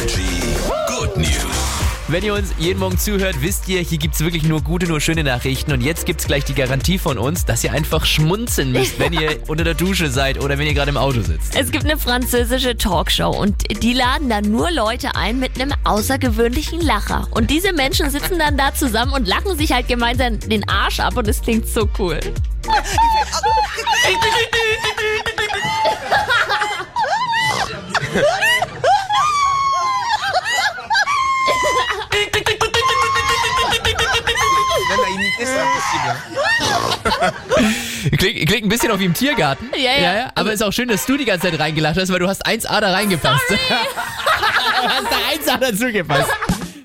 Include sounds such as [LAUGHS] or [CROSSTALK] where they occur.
Energy Good News. Wenn ihr uns jeden Morgen zuhört, wisst ihr, hier gibt's wirklich nur gute, nur schöne Nachrichten. Und jetzt gibt's gleich die Garantie von uns, dass ihr einfach schmunzeln müsst, wenn ihr [LAUGHS] unter der Dusche seid oder wenn ihr gerade im Auto sitzt. Es gibt eine französische Talkshow und die laden dann nur Leute ein mit einem außergewöhnlichen Lacher. Und diese Menschen sitzen dann da zusammen und lachen sich halt gemeinsam den Arsch ab und es klingt so cool. [LAUGHS] [LAUGHS] C'est impossible. [LAUGHS] Klingt, klingt ein bisschen auf wie im Tiergarten. Ja, ja. Aber ist auch schön, dass du die ganze Zeit reingelacht hast, weil du hast 1A da reingepasst. [LAUGHS] du hast da 1A dazu gepasst.